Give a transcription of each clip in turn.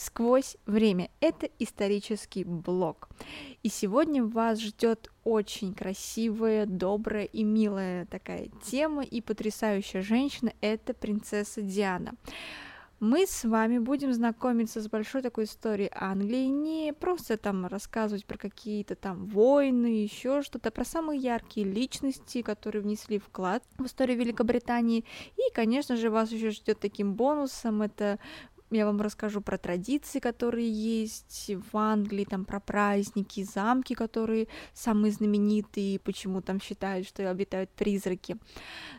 сквозь время. Это исторический блог. И сегодня вас ждет очень красивая, добрая и милая такая тема и потрясающая женщина. Это принцесса Диана мы с вами будем знакомиться с большой такой историей Англии, не просто там рассказывать про какие-то там войны, еще что-то, а про самые яркие личности, которые внесли вклад в историю Великобритании. И, конечно же, вас еще ждет таким бонусом это я вам расскажу про традиции, которые есть в Англии, там про праздники, замки, которые самые знаменитые, почему там считают, что обитают призраки.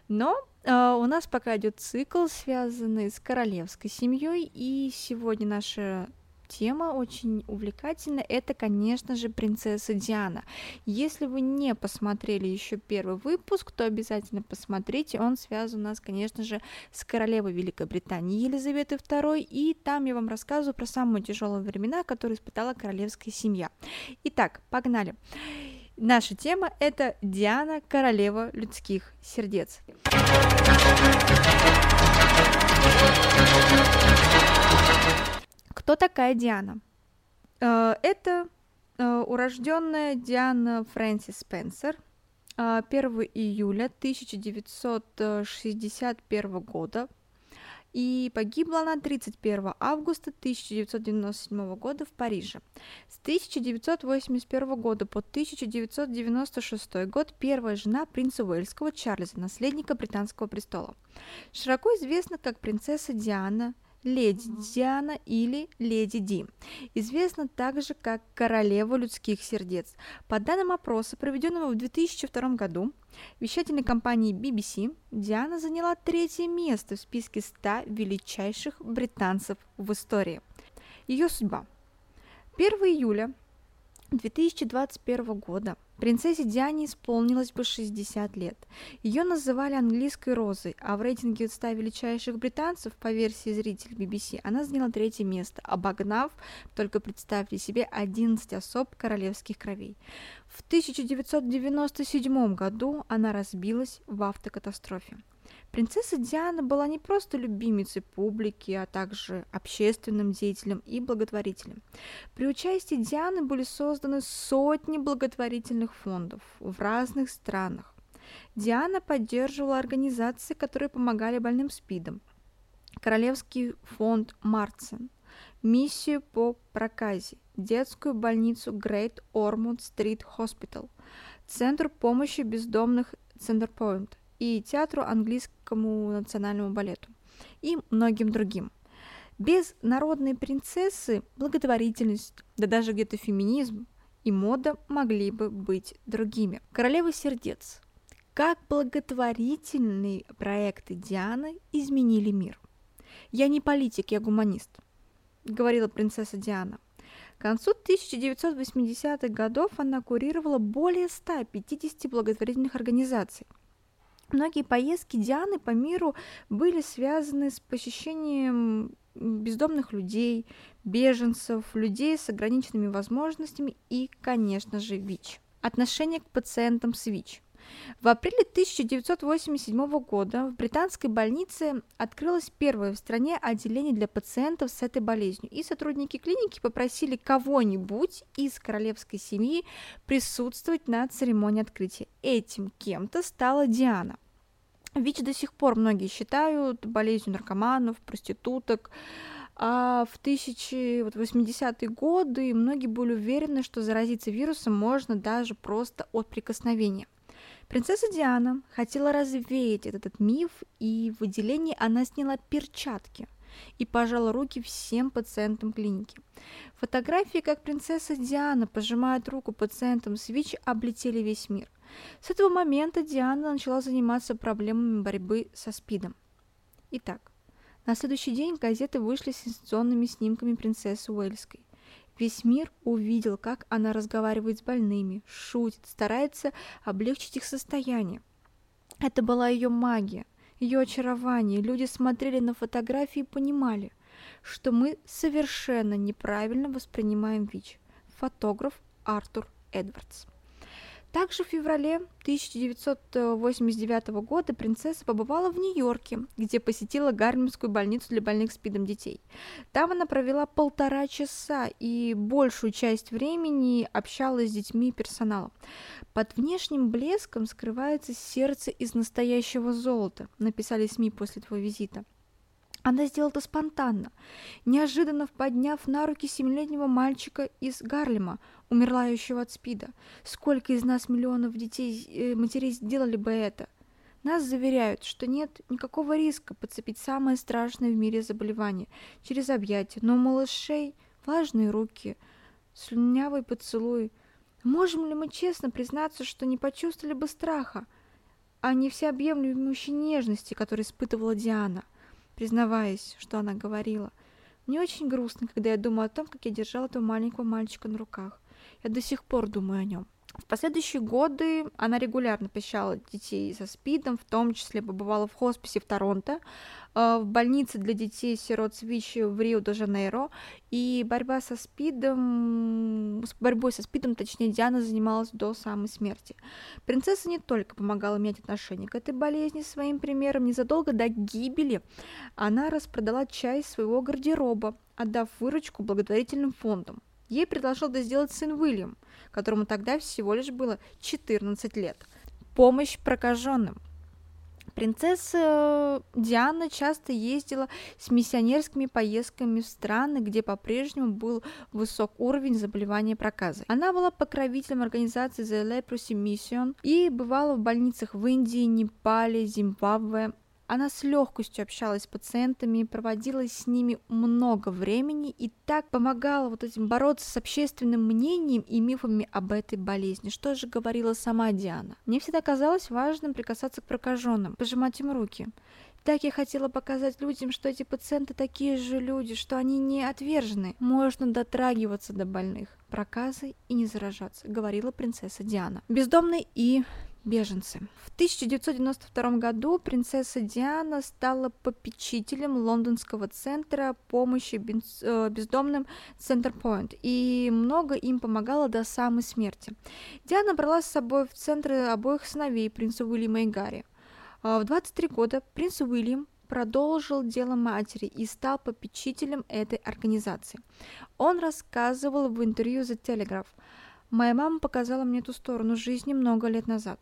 Но Uh, у нас пока идет цикл, связанный с королевской семьей, и сегодня наша тема очень увлекательная. Это, конечно же, принцесса Диана. Если вы не посмотрели еще первый выпуск, то обязательно посмотрите. Он связан у нас, конечно же, с королевой Великобритании Елизаветы II, и там я вам рассказываю про самые тяжелые времена, которые испытала королевская семья. Итак, погнали. Наша тема это Диана, королева людских сердец. Кто такая Диана? Э, это э, урожденная Диана Фрэнсис Спенсер, 1 э, июля 1961 года и погибла она 31 августа 1997 года в Париже. С 1981 года по 1996 год первая жена принца Уэльского Чарльза, наследника британского престола. Широко известна как принцесса Диана, леди Диана или леди Ди. Известна также как королева людских сердец. По данным опроса, проведенного в 2002 году, вещательной компании BBC, Диана заняла третье место в списке 100 величайших британцев в истории. Ее судьба. 1 июля 2021 года принцессе Диане исполнилось бы 60 лет. Ее называли английской розой, а в рейтинге 100 величайших британцев, по версии зрителей BBC, она заняла третье место, обогнав, только представьте себе, 11 особ королевских кровей. В 1997 году она разбилась в автокатастрофе. Принцесса Диана была не просто любимицей публики, а также общественным деятелем и благотворителем. При участии Дианы были созданы сотни благотворительных фондов в разных странах. Диана поддерживала организации, которые помогали больным СПИДом. Королевский фонд Марцин, миссию по проказе, детскую больницу Great Ormond Street Hospital, Центр помощи бездомных Центрпоинт, и театру английскому национальному балету и многим другим. Без народной принцессы благотворительность, да даже где-то феминизм и мода могли бы быть другими. Королева сердец. Как благотворительные проекты Дианы изменили мир. Я не политик, я гуманист, говорила принцесса Диана. К концу 1980-х годов она курировала более 150 благотворительных организаций – Многие поездки Дианы по миру были связаны с посещением бездомных людей, беженцев, людей с ограниченными возможностями и, конечно же, ВИЧ. Отношение к пациентам с ВИЧ. В апреле 1987 года в британской больнице открылось первое в стране отделение для пациентов с этой болезнью, и сотрудники клиники попросили кого-нибудь из королевской семьи присутствовать на церемонии открытия. Этим кем-то стала Диана. ВИЧ до сих пор многие считают болезнью наркоманов, проституток, а в 1080-е годы многие были уверены, что заразиться вирусом можно даже просто от прикосновения. Принцесса Диана хотела развеять этот миф, и в отделении она сняла перчатки и пожала руки всем пациентам клиники. Фотографии, как принцесса Диана пожимает руку пациентам с ВИЧ, облетели весь мир – с этого момента Диана начала заниматься проблемами борьбы со СПИДом. Итак, на следующий день газеты вышли с сенсационными снимками принцессы Уэльской. Весь мир увидел, как она разговаривает с больными, шутит, старается облегчить их состояние. Это была ее магия, ее очарование. Люди смотрели на фотографии и понимали, что мы совершенно неправильно воспринимаем ВИЧ. Фотограф Артур Эдвардс. Также в феврале 1989 года принцесса побывала в Нью-Йорке, где посетила Гарлемскую больницу для больных СПИДом детей. Там она провела полтора часа и большую часть времени общалась с детьми и персоналом. Под внешним блеском скрывается сердце из настоящего золота, написали СМИ после твоего визита. Она сделала это спонтанно, неожиданно подняв на руки семилетнего мальчика из Гарлема, умерlaющего от СПИДа. Сколько из нас миллионов детей, э, матерей сделали бы это? Нас заверяют, что нет никакого риска подцепить самое страшное в мире заболевание через объятия, но у малышей влажные руки, слюнявый поцелуй. Можем ли мы честно признаться, что не почувствовали бы страха, а не всеобъемлющей нежности, которую испытывала Диана? Признаваясь, что она говорила. Мне очень грустно, когда я думаю о том, как я держала этого маленького мальчика на руках. Я до сих пор думаю о нем. В последующие годы она регулярно посещала детей со СПИДом, в том числе побывала в хосписе в Торонто, э, в больнице для детей сирот Свичи в Рио-де-Жанейро, и борьба со СПИДом, с борьбой со СПИДом, точнее, Диана занималась до самой смерти. Принцесса не только помогала иметь отношение к этой болезни своим примером, незадолго до гибели она распродала часть своего гардероба, отдав выручку благотворительным фондам. Ей предложил это сделать сын Уильям, которому тогда всего лишь было 14 лет. Помощь прокаженным. Принцесса Диана часто ездила с миссионерскими поездками в страны, где по-прежнему был высок уровень заболевания проказой. Она была покровителем организации The Leprosy Mission и бывала в больницах в Индии, Непале, Зимбабве, она с легкостью общалась с пациентами, проводила с ними много времени и так помогала вот этим бороться с общественным мнением и мифами об этой болезни. Что же говорила сама Диана? Мне всегда казалось важным прикасаться к прокаженным, пожимать им руки. Так я хотела показать людям, что эти пациенты такие же люди, что они не отвержены. Можно дотрагиваться до больных, проказы и не заражаться, говорила принцесса Диана. Бездомный и беженцы. В 1992 году принцесса Диана стала попечителем лондонского центра помощи э, бездомным Centerpoint и много им помогала до самой смерти. Диана брала с собой в центр обоих сыновей, принца Уильяма и Гарри. А в 23 года принц Уильям продолжил дело матери и стал попечителем этой организации. Он рассказывал в интервью The Telegraph, Моя мама показала мне эту сторону жизни много лет назад.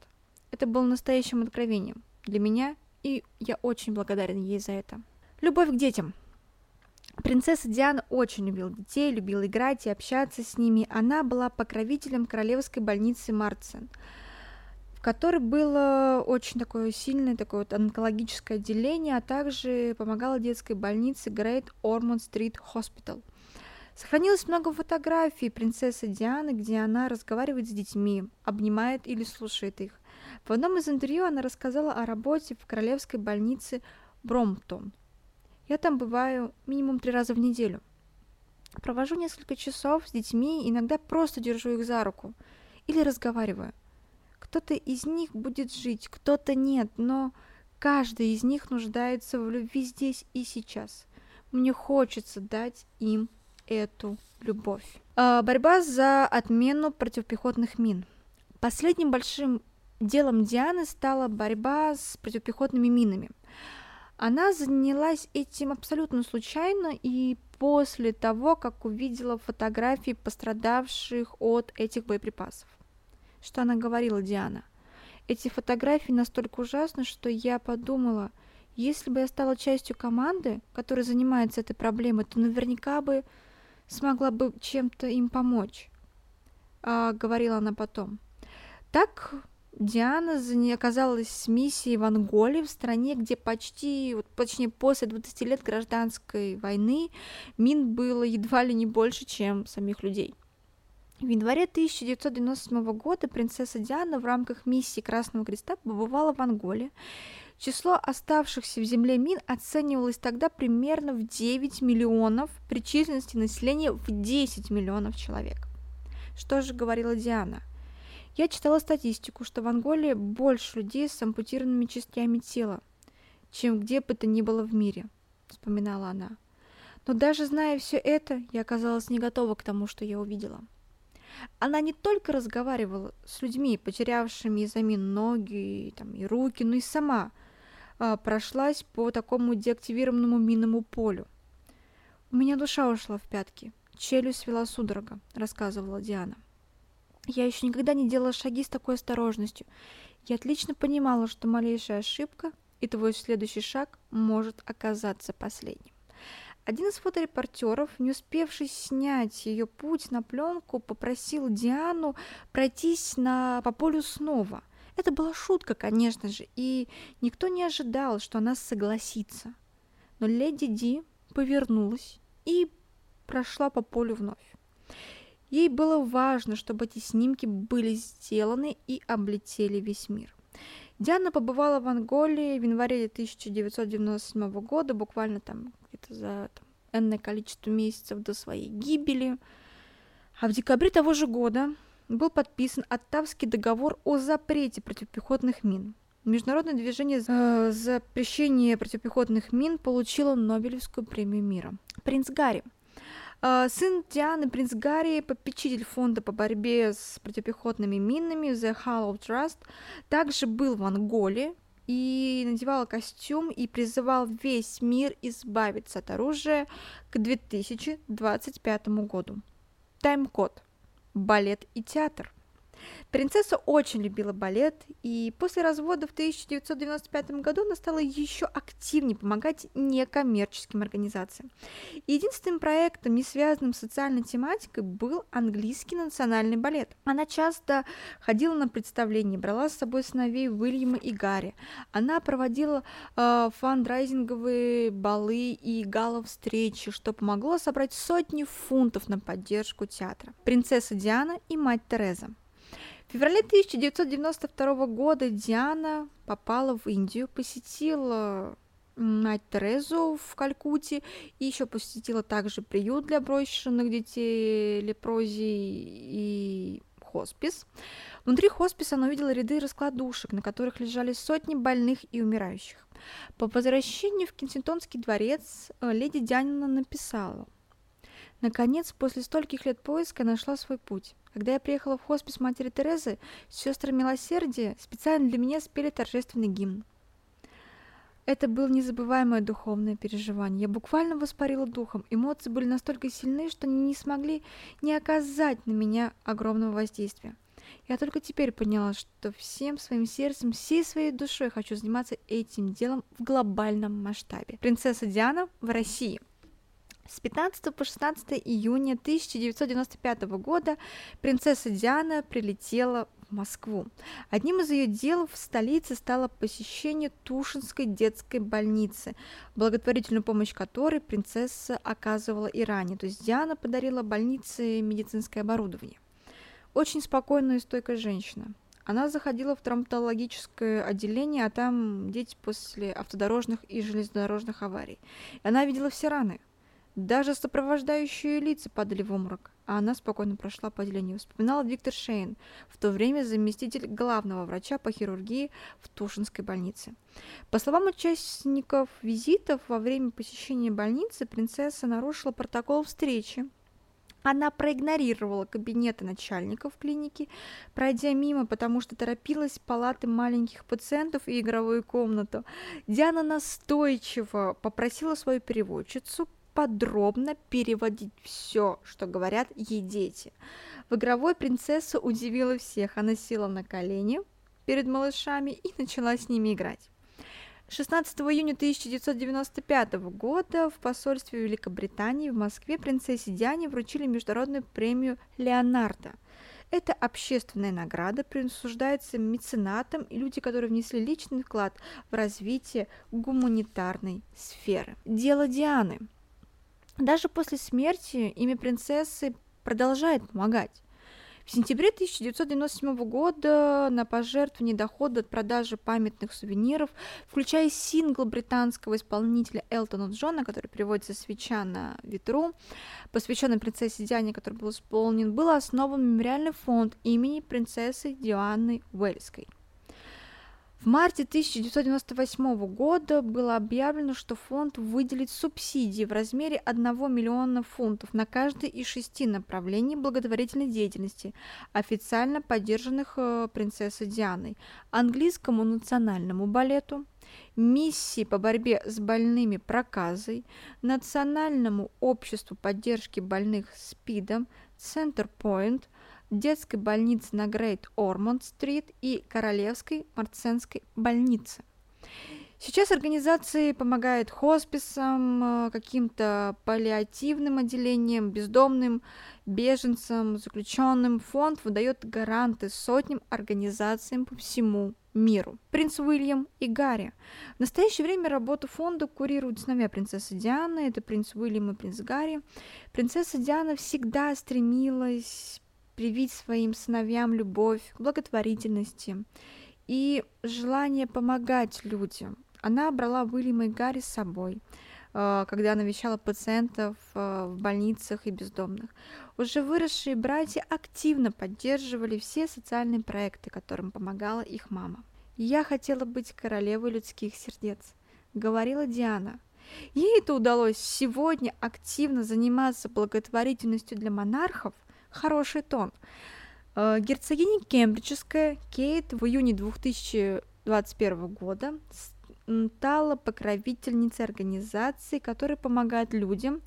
Это было настоящим откровением для меня, и я очень благодарен ей за это. Любовь к детям. Принцесса Диана очень любила детей, любила играть и общаться с ними. Она была покровителем королевской больницы Марцен, в которой было очень такое сильное такое вот онкологическое отделение, а также помогала детской больнице Great Ormond Street Hospital. Сохранилось много фотографий принцессы Дианы, где она разговаривает с детьми, обнимает или слушает их. В одном из интервью она рассказала о работе в королевской больнице Бромптон. Я там бываю минимум три раза в неделю. Провожу несколько часов с детьми, иногда просто держу их за руку или разговариваю. Кто-то из них будет жить, кто-то нет, но каждый из них нуждается в любви здесь и сейчас. Мне хочется дать им эту любовь. А, борьба за отмену противопехотных мин. Последним большим делом Дианы стала борьба с противопехотными минами. Она занялась этим абсолютно случайно и после того, как увидела фотографии пострадавших от этих боеприпасов. Что она говорила, Диана? Эти фотографии настолько ужасны, что я подумала, если бы я стала частью команды, которая занимается этой проблемой, то наверняка бы смогла бы чем-то им помочь. А, говорила она потом. Так Диана оказалась с миссией в Анголе, в стране, где почти, вот, точнее, после 20 лет гражданской войны мин было едва ли не больше, чем самих людей. В январе 1997 года принцесса Диана в рамках миссии Красного Креста побывала в Анголе. Число оставшихся в земле мин оценивалось тогда примерно в 9 миллионов, при численности населения в 10 миллионов человек. Что же говорила Диана? Я читала статистику, что в Анголе больше людей с ампутированными частями тела, чем где бы то ни было в мире, вспоминала она. Но даже зная все это, я оказалась не готова к тому, что я увидела. Она не только разговаривала с людьми, потерявшими из-за мин ноги там, и руки, но и сама прошлась по такому деактивированному минному полю. «У меня душа ушла в пятки, челюсть свела судорога», — рассказывала Диана. «Я еще никогда не делала шаги с такой осторожностью. Я отлично понимала, что малейшая ошибка, и твой следующий шаг может оказаться последним. Один из фоторепортеров, не успевший снять ее путь на пленку, попросил Диану пройтись на, по полю снова. Это была шутка, конечно же, и никто не ожидал, что она согласится. Но леди Ди повернулась и прошла по полю вновь. Ей было важно, чтобы эти снимки были сделаны и облетели весь мир. Диана побывала в Анголе в январе 1997 года, буквально там где-то за там, энное количество месяцев до своей гибели. А в декабре того же года был подписан Оттавский договор о запрете противопехотных мин. Международное движение за запрещение противопехотных мин получило Нобелевскую премию мира. Принц Гарри – а, сын Дианы, принц Гарри, попечитель фонда по борьбе с противопехотными минами The Hollow Trust, также был в Анголе и надевал костюм и призывал весь мир избавиться от оружия к 2025 году. Тайм-код. Балет и театр – Принцесса очень любила балет, и после развода в 1995 году она стала еще активнее помогать некоммерческим организациям. Единственным проектом, не связанным с социальной тематикой, был английский национальный балет. Она часто ходила на представления, брала с собой сыновей Уильяма и Гарри. Она проводила э, фандрайзинговые балы и гала-встречи, что помогло собрать сотни фунтов на поддержку театра. Принцесса Диана и мать Тереза. В феврале 1992 года Диана попала в Индию, посетила мать Терезу в Калькутте и еще посетила также приют для брошенных детей лепрозии и хоспис. Внутри хосписа она увидела ряды раскладушек, на которых лежали сотни больных и умирающих. По возвращению в Кенсингтонский дворец э, леди Диана написала – Наконец, после стольких лет поиска нашла свой путь. Когда я приехала в хоспис матери Терезы, сестры милосердия специально для меня спели торжественный гимн. Это было незабываемое духовное переживание. Я буквально воспарила духом. Эмоции были настолько сильны, что они не смогли не оказать на меня огромного воздействия. Я только теперь поняла, что всем своим сердцем, всей своей душой хочу заниматься этим делом в глобальном масштабе. Принцесса Диана в России. С 15 по 16 июня 1995 года принцесса Диана прилетела в Москву. Одним из ее дел в столице стало посещение Тушинской детской больницы, благотворительную помощь которой принцесса оказывала и ранее. То есть Диана подарила больнице медицинское оборудование. Очень спокойная и стойкая женщина. Она заходила в травматологическое отделение, а там дети после автодорожных и железнодорожных аварий. И она видела все раны – даже сопровождающие лица падали в обморок, а она спокойно прошла по отделению. Вспоминал Виктор Шейн, в то время заместитель главного врача по хирургии в Тушинской больнице. По словам участников визитов, во время посещения больницы принцесса нарушила протокол встречи, она проигнорировала кабинеты начальников клиники, пройдя мимо, потому что торопилась в палаты маленьких пациентов и игровую комнату. Диана настойчиво попросила свою переводчицу подробно переводить все, что говорят ей дети. В игровой принцесса удивила всех. Она села на колени перед малышами и начала с ними играть. 16 июня 1995 года в посольстве Великобритании в Москве принцессе Диане вручили международную премию Леонардо. Это общественная награда присуждается меценатам и люди, которые внесли личный вклад в развитие гуманитарной сферы. Дело Дианы – даже после смерти имя принцессы продолжает помогать. В сентябре 1997 года на пожертвование дохода от продажи памятных сувениров, включая сингл британского исполнителя Элтона Джона, который переводится «Свеча на ветру», посвященный принцессе Диане, который был исполнен, был основан мемориальный фонд имени принцессы Дианы Уэльской. В марте 1998 года было объявлено, что фонд выделит субсидии в размере 1 миллиона фунтов на каждое из шести направлений благотворительной деятельности, официально поддержанных э, принцессой Дианой, английскому национальному балету, миссии по борьбе с больными проказой, Национальному обществу поддержки больных СПИДом, Center Point – детской больницы на Грейт Ормонд-стрит и Королевской Марценской больнице. Сейчас организации помогают хосписам, э, каким-то паллиативным отделениям, бездомным, беженцам, заключенным. Фонд выдает гаранты сотням организациям по всему миру. Принц Уильям и Гарри. В настоящее время работу фонда курируют сыновья принцессы Дианы, это принц Уильям и принц Гарри. Принцесса Диана всегда стремилась привить своим сыновьям любовь к благотворительности и желание помогать людям. Она брала Уильяма и Гарри с собой, э, когда навещала пациентов э, в больницах и бездомных. Уже выросшие братья активно поддерживали все социальные проекты, которым помогала их мама. «Я хотела быть королевой людских сердец», — говорила Диана. Ей это удалось сегодня активно заниматься благотворительностью для монархов – хороший тон. Э, герцогиня Кембриджская Кейт в июне 2021 года стала покровительницей организации, которая помогает людям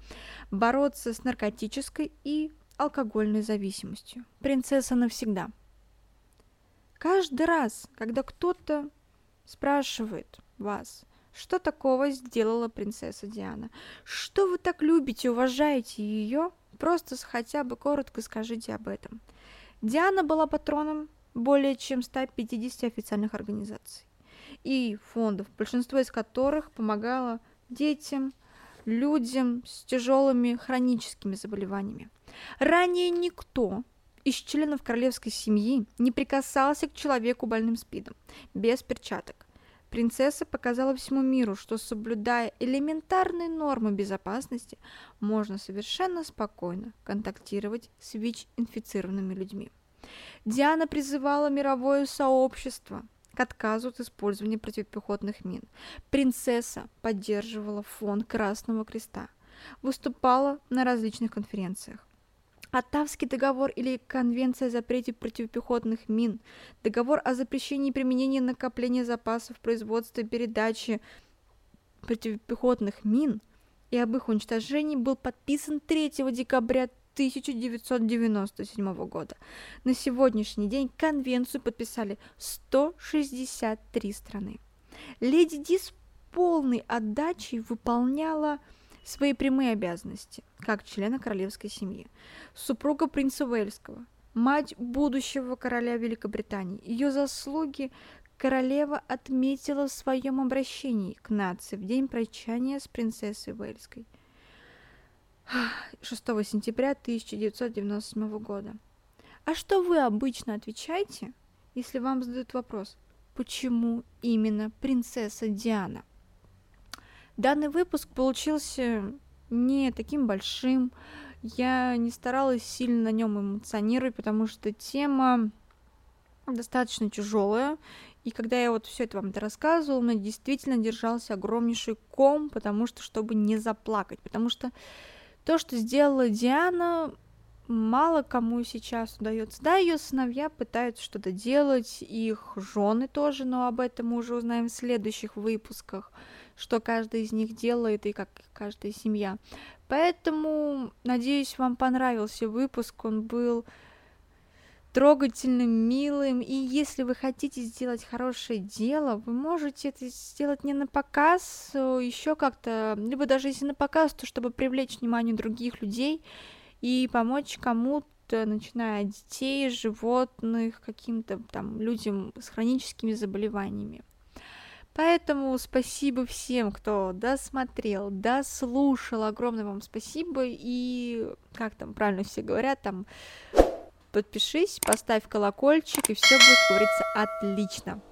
бороться с наркотической и алкогольной зависимостью. Принцесса навсегда. Каждый раз, когда кто-то спрашивает вас, что такого сделала принцесса Диана, что вы так любите, уважаете ее, Просто хотя бы коротко скажите об этом. Диана была патроном более чем 150 официальных организаций и фондов, большинство из которых помогало детям, людям с тяжелыми хроническими заболеваниями. Ранее никто из членов королевской семьи не прикасался к человеку больным СПИДом без перчаток. Принцесса показала всему миру, что соблюдая элементарные нормы безопасности, можно совершенно спокойно контактировать с ВИЧ-инфицированными людьми. Диана призывала мировое сообщество к отказу от использования противопехотных мин. Принцесса поддерживала фонд Красного Креста, выступала на различных конференциях. Оттавский договор или Конвенция о запрете противопехотных мин, договор о запрещении применения накопления запасов производства и передачи противопехотных мин и об их уничтожении был подписан 3 декабря 1997 года. На сегодняшний день конвенцию подписали 163 страны. Леди Ди с полной отдачей выполняла свои прямые обязанности, как члена королевской семьи. Супруга принца Уэльского, мать будущего короля Великобритании. Ее заслуги королева отметила в своем обращении к нации в день прощания с принцессой Уэльской 6 сентября 1997 года. А что вы обычно отвечаете, если вам задают вопрос, почему именно принцесса Диана? Данный выпуск получился не таким большим. Я не старалась сильно на нем эмоционировать, потому что тема достаточно тяжелая. И когда я вот все это вам это рассказывала, у меня действительно держался огромнейший ком, потому что, чтобы не заплакать. Потому что то, что сделала Диана, мало кому сейчас удается. Да, ее сыновья пытаются что-то делать, их жены тоже, но об этом мы уже узнаем в следующих выпусках что каждый из них делает и как каждая семья. Поэтому, надеюсь, вам понравился выпуск, он был трогательным, милым, и если вы хотите сделать хорошее дело, вы можете это сделать не на показ, а еще как-то, либо даже если на показ, то чтобы привлечь внимание других людей и помочь кому-то, начиная от детей, животных, каким-то там людям с хроническими заболеваниями. Поэтому спасибо всем, кто досмотрел, дослушал. Огромное вам спасибо. И, как там правильно все говорят, там подпишись, поставь колокольчик, и все будет говориться отлично.